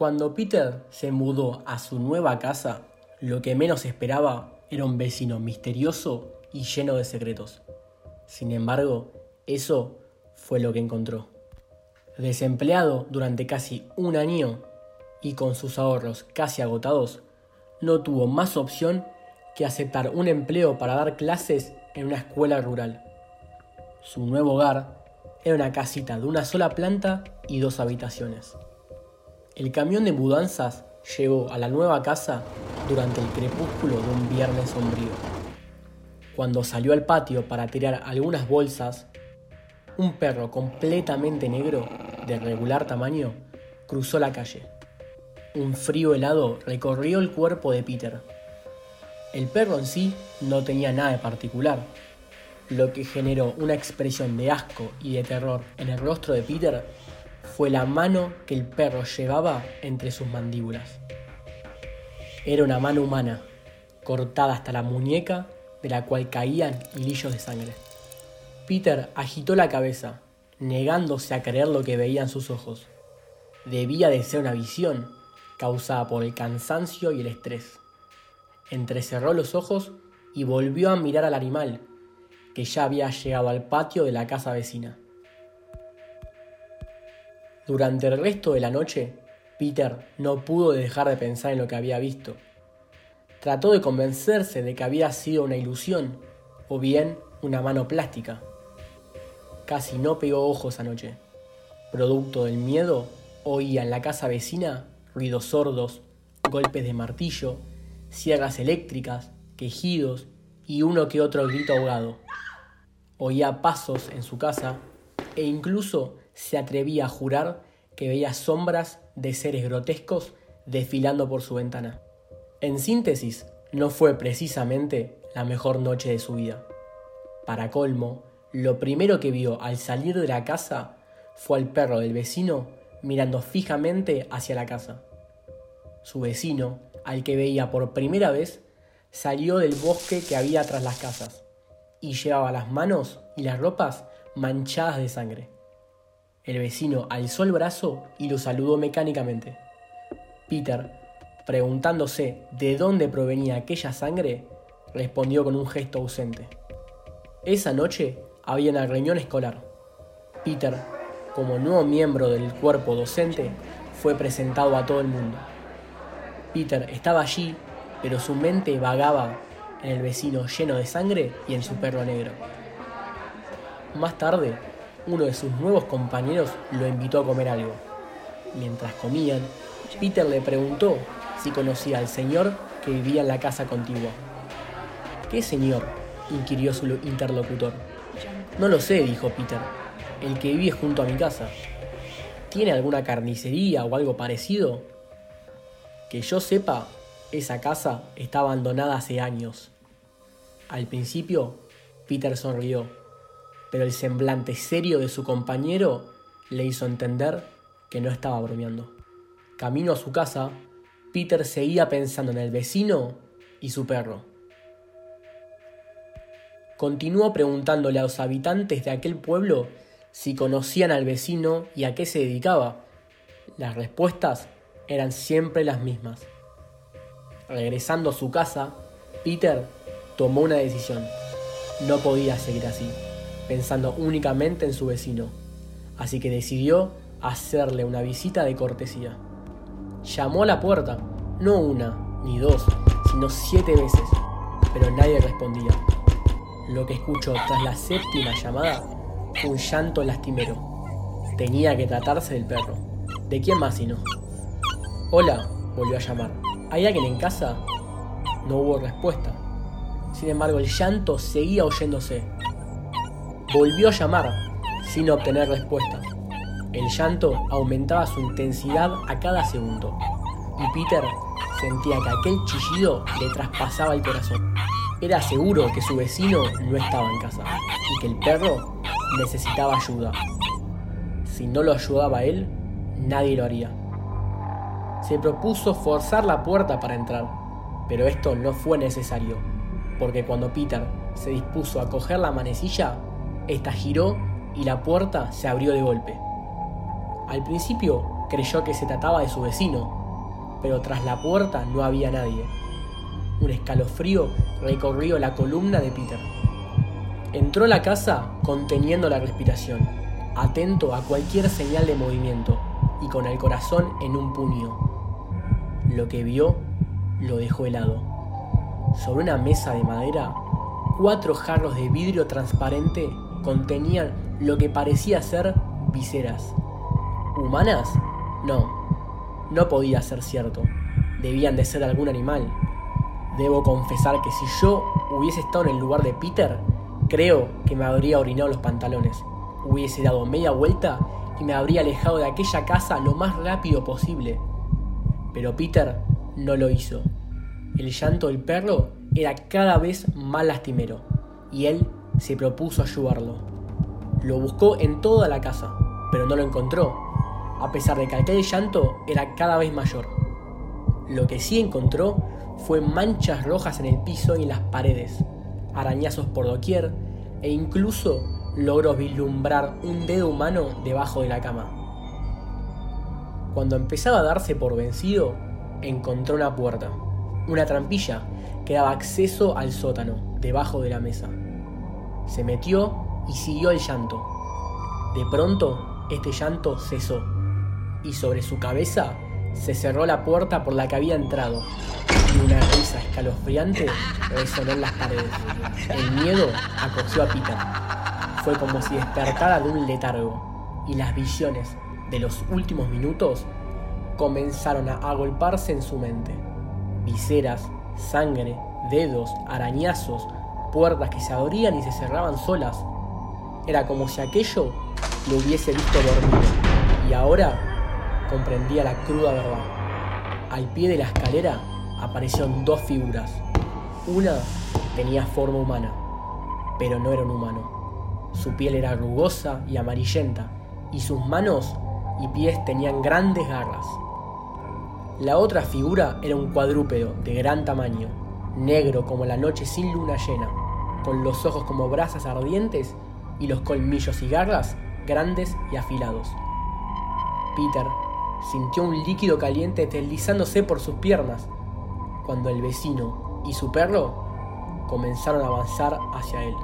Cuando Peter se mudó a su nueva casa, lo que menos esperaba era un vecino misterioso y lleno de secretos. Sin embargo, eso fue lo que encontró. Desempleado durante casi un año y con sus ahorros casi agotados, no tuvo más opción que aceptar un empleo para dar clases en una escuela rural. Su nuevo hogar era una casita de una sola planta y dos habitaciones. El camión de mudanzas llegó a la nueva casa durante el crepúsculo de un viernes sombrío. Cuando salió al patio para tirar algunas bolsas, un perro completamente negro, de regular tamaño, cruzó la calle. Un frío helado recorrió el cuerpo de Peter. El perro en sí no tenía nada de particular, lo que generó una expresión de asco y de terror en el rostro de Peter fue la mano que el perro llevaba entre sus mandíbulas. Era una mano humana, cortada hasta la muñeca de la cual caían hilillos de sangre. Peter agitó la cabeza, negándose a creer lo que veían sus ojos. Debía de ser una visión causada por el cansancio y el estrés. Entrecerró los ojos y volvió a mirar al animal, que ya había llegado al patio de la casa vecina. Durante el resto de la noche, Peter no pudo dejar de pensar en lo que había visto. Trató de convencerse de que había sido una ilusión o bien una mano plástica. Casi no pegó ojos anoche. Producto del miedo, oía en la casa vecina ruidos sordos, golpes de martillo, sierras eléctricas, quejidos y uno que otro grito ahogado. Oía pasos en su casa e incluso se atrevía a jurar que veía sombras de seres grotescos desfilando por su ventana. En síntesis, no fue precisamente la mejor noche de su vida. Para colmo, lo primero que vio al salir de la casa fue al perro del vecino mirando fijamente hacia la casa. Su vecino, al que veía por primera vez, salió del bosque que había tras las casas y llevaba las manos y las ropas manchadas de sangre. El vecino alzó el brazo y lo saludó mecánicamente. Peter, preguntándose de dónde provenía aquella sangre, respondió con un gesto ausente. Esa noche había una reunión escolar. Peter, como nuevo miembro del cuerpo docente, fue presentado a todo el mundo. Peter estaba allí, pero su mente vagaba en el vecino lleno de sangre y en su perro negro. Más tarde, uno de sus nuevos compañeros lo invitó a comer algo. Mientras comían, Peter le preguntó si conocía al señor que vivía en la casa contigua. ¿Qué señor? inquirió su interlocutor. No lo sé, dijo Peter. El que vive junto a mi casa. ¿Tiene alguna carnicería o algo parecido? Que yo sepa, esa casa está abandonada hace años. Al principio, Peter sonrió, pero el semblante serio de su compañero le hizo entender que no estaba bromeando. Camino a su casa, Peter seguía pensando en el vecino y su perro. Continuó preguntándole a los habitantes de aquel pueblo si conocían al vecino y a qué se dedicaba. Las respuestas eran siempre las mismas. Regresando a su casa, Peter tomó una decisión. No podía seguir así, pensando únicamente en su vecino, así que decidió hacerle una visita de cortesía. Llamó a la puerta, no una ni dos, sino siete veces, pero nadie respondía. Lo que escuchó tras la séptima llamada fue un llanto lastimero. Tenía que tratarse del perro. ¿De quién más si no? Hola, volvió a llamar. ¿Hay alguien en casa? No hubo respuesta. Sin embargo, el llanto seguía oyéndose. Volvió a llamar, sin obtener respuesta. El llanto aumentaba su intensidad a cada segundo, y Peter sentía que aquel chillido le traspasaba el corazón. Era seguro que su vecino no estaba en casa y que el perro necesitaba ayuda. Si no lo ayudaba él, nadie lo haría se propuso forzar la puerta para entrar, pero esto no fue necesario, porque cuando Peter se dispuso a coger la manecilla, esta giró y la puerta se abrió de golpe. Al principio creyó que se trataba de su vecino, pero tras la puerta no había nadie. Un escalofrío recorrió la columna de Peter. Entró a la casa conteniendo la respiración, atento a cualquier señal de movimiento y con el corazón en un puño. Lo que vio lo dejó helado. Sobre una mesa de madera, cuatro jarros de vidrio transparente contenían lo que parecía ser viseras. ¿Humanas? No, no podía ser cierto. Debían de ser algún animal. Debo confesar que si yo hubiese estado en el lugar de Peter, creo que me habría orinado los pantalones. Hubiese dado media vuelta y me habría alejado de aquella casa lo más rápido posible. Pero Peter no lo hizo. El llanto del perro era cada vez más lastimero y él se propuso ayudarlo. Lo buscó en toda la casa, pero no lo encontró, a pesar de que aquel llanto era cada vez mayor. Lo que sí encontró fue manchas rojas en el piso y en las paredes, arañazos por doquier e incluso logró vislumbrar un dedo humano debajo de la cama. Cuando empezaba a darse por vencido, encontró una puerta, una trampilla que daba acceso al sótano, debajo de la mesa. Se metió y siguió el llanto. De pronto, este llanto cesó, y sobre su cabeza se cerró la puerta por la que había entrado, y una risa escalofriante resonó en las paredes. El miedo acogió a Peter. Fue como si despertara de un letargo, y las visiones de los últimos minutos comenzaron a agolparse en su mente. Viseras, sangre, dedos, arañazos, puertas que se abrían y se cerraban solas. Era como si aquello lo hubiese visto dormido y ahora comprendía la cruda verdad. Al pie de la escalera aparecieron dos figuras. Una tenía forma humana, pero no era un humano. Su piel era rugosa y amarillenta, y sus manos y pies tenían grandes garras. La otra figura era un cuadrúpedo de gran tamaño, negro como la noche sin luna llena, con los ojos como brasas ardientes y los colmillos y garras grandes y afilados. Peter sintió un líquido caliente deslizándose por sus piernas cuando el vecino y su perro comenzaron a avanzar hacia él.